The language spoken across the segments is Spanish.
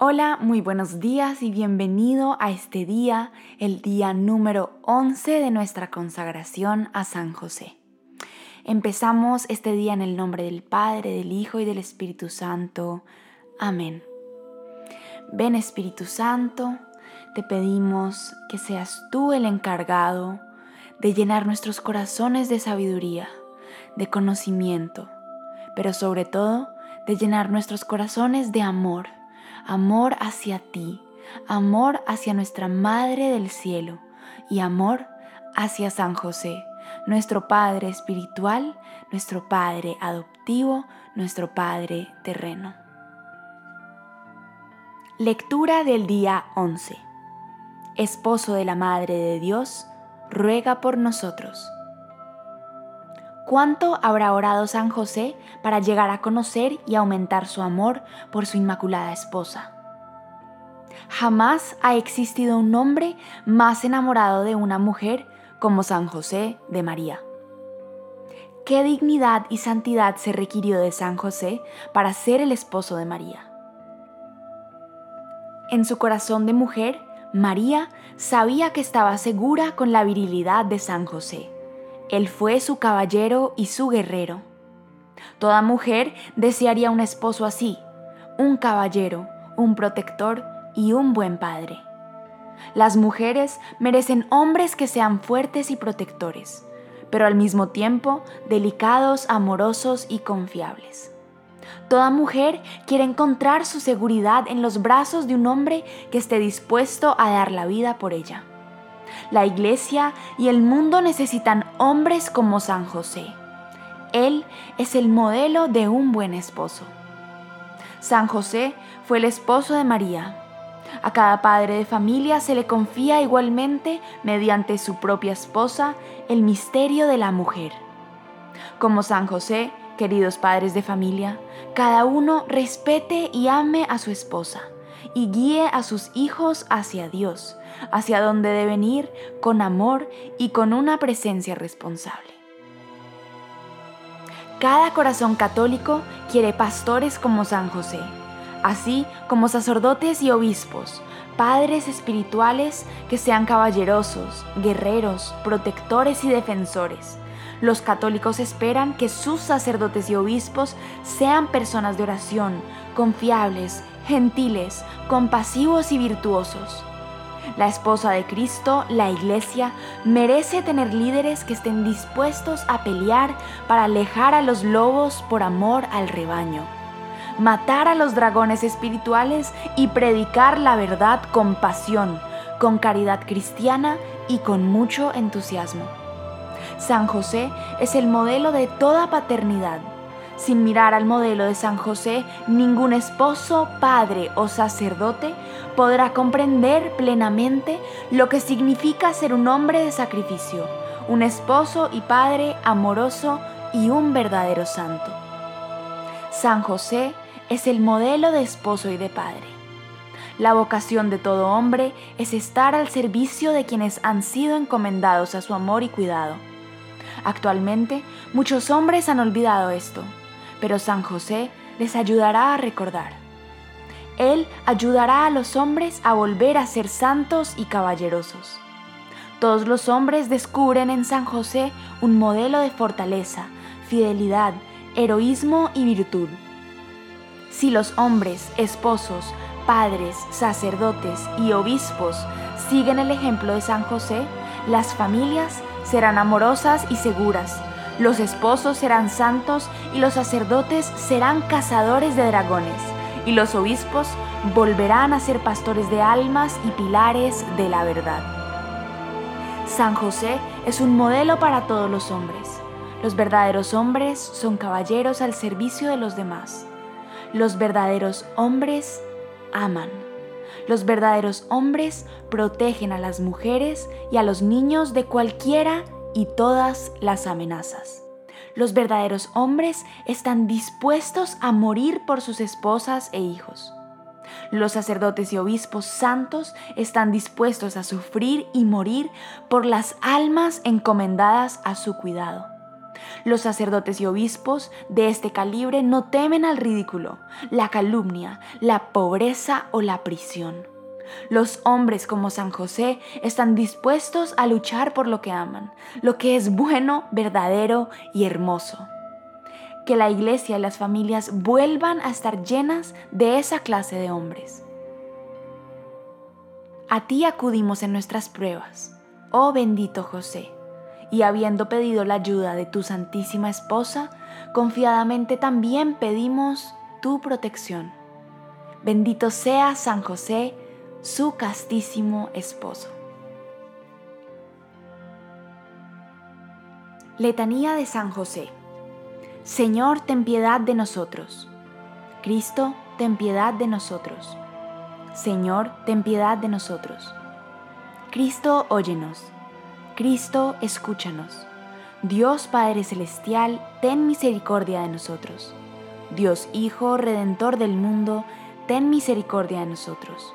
Hola, muy buenos días y bienvenido a este día, el día número 11 de nuestra consagración a San José. Empezamos este día en el nombre del Padre, del Hijo y del Espíritu Santo. Amén. Ven Espíritu Santo, te pedimos que seas tú el encargado de llenar nuestros corazones de sabiduría, de conocimiento, pero sobre todo de llenar nuestros corazones de amor amor hacia ti, amor hacia nuestra Madre del Cielo y amor hacia San José, nuestro Padre espiritual, nuestro Padre adoptivo, nuestro Padre terreno. Lectura del día 11. Esposo de la Madre de Dios, ruega por nosotros. ¿Cuánto habrá orado San José para llegar a conocer y aumentar su amor por su inmaculada esposa? Jamás ha existido un hombre más enamorado de una mujer como San José de María. ¿Qué dignidad y santidad se requirió de San José para ser el esposo de María? En su corazón de mujer, María sabía que estaba segura con la virilidad de San José él fue su caballero y su guerrero. Toda mujer desearía un esposo así, un caballero, un protector y un buen padre. Las mujeres merecen hombres que sean fuertes y protectores, pero al mismo tiempo delicados, amorosos y confiables. Toda mujer quiere encontrar su seguridad en los brazos de un hombre que esté dispuesto a dar la vida por ella. La iglesia y el mundo necesitan hombres como San José. Él es el modelo de un buen esposo. San José fue el esposo de María. A cada padre de familia se le confía igualmente, mediante su propia esposa, el misterio de la mujer. Como San José, queridos padres de familia, cada uno respete y ame a su esposa y guíe a sus hijos hacia Dios, hacia donde deben ir con amor y con una presencia responsable. Cada corazón católico quiere pastores como San José, así como sacerdotes y obispos, padres espirituales que sean caballerosos, guerreros, protectores y defensores. Los católicos esperan que sus sacerdotes y obispos sean personas de oración, confiables, gentiles, compasivos y virtuosos. La esposa de Cristo, la iglesia, merece tener líderes que estén dispuestos a pelear para alejar a los lobos por amor al rebaño, matar a los dragones espirituales y predicar la verdad con pasión, con caridad cristiana y con mucho entusiasmo. San José es el modelo de toda paternidad sin mirar al modelo de San José, ningún esposo, padre o sacerdote podrá comprender plenamente lo que significa ser un hombre de sacrificio, un esposo y padre amoroso y un verdadero santo. San José es el modelo de esposo y de padre. La vocación de todo hombre es estar al servicio de quienes han sido encomendados a su amor y cuidado. Actualmente, muchos hombres han olvidado esto pero San José les ayudará a recordar. Él ayudará a los hombres a volver a ser santos y caballerosos. Todos los hombres descubren en San José un modelo de fortaleza, fidelidad, heroísmo y virtud. Si los hombres, esposos, padres, sacerdotes y obispos siguen el ejemplo de San José, las familias serán amorosas y seguras, los esposos serán santos y los sacerdotes serán cazadores de dragones, y los obispos volverán a ser pastores de almas y pilares de la verdad. San José es un modelo para todos los hombres. Los verdaderos hombres son caballeros al servicio de los demás. Los verdaderos hombres aman. Los verdaderos hombres protegen a las mujeres y a los niños de cualquiera y todas las amenazas. Los verdaderos hombres están dispuestos a morir por sus esposas e hijos. Los sacerdotes y obispos santos están dispuestos a sufrir y morir por las almas encomendadas a su cuidado. Los sacerdotes y obispos de este calibre no temen al ridículo, la calumnia, la pobreza o la prisión. Los hombres como San José están dispuestos a luchar por lo que aman, lo que es bueno, verdadero y hermoso. Que la iglesia y las familias vuelvan a estar llenas de esa clase de hombres. A ti acudimos en nuestras pruebas, oh bendito José y habiendo pedido la ayuda de tu Santísima Esposa, confiadamente también pedimos tu protección. Bendito sea San José, su castísimo esposo. Letanía de San José. Señor, ten piedad de nosotros. Cristo, ten piedad de nosotros. Señor, ten piedad de nosotros. Cristo, óyenos. Cristo, escúchanos. Dios Padre Celestial, ten misericordia de nosotros. Dios Hijo, Redentor del mundo, ten misericordia de nosotros.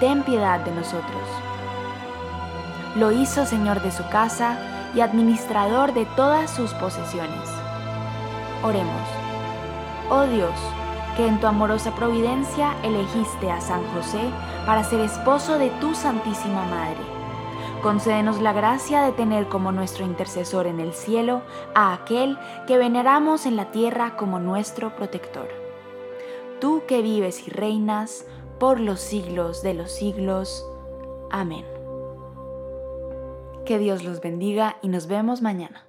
ten piedad de nosotros. Lo hizo Señor de su casa y administrador de todas sus posesiones. Oremos. Oh Dios, que en tu amorosa providencia elegiste a San José para ser esposo de tu Santísima Madre Concédenos la gracia de tener como nuestro intercesor en el cielo a aquel que veneramos en la tierra como nuestro protector. Tú que vives y reinas por los siglos de los siglos. Amén. Que Dios los bendiga y nos vemos mañana.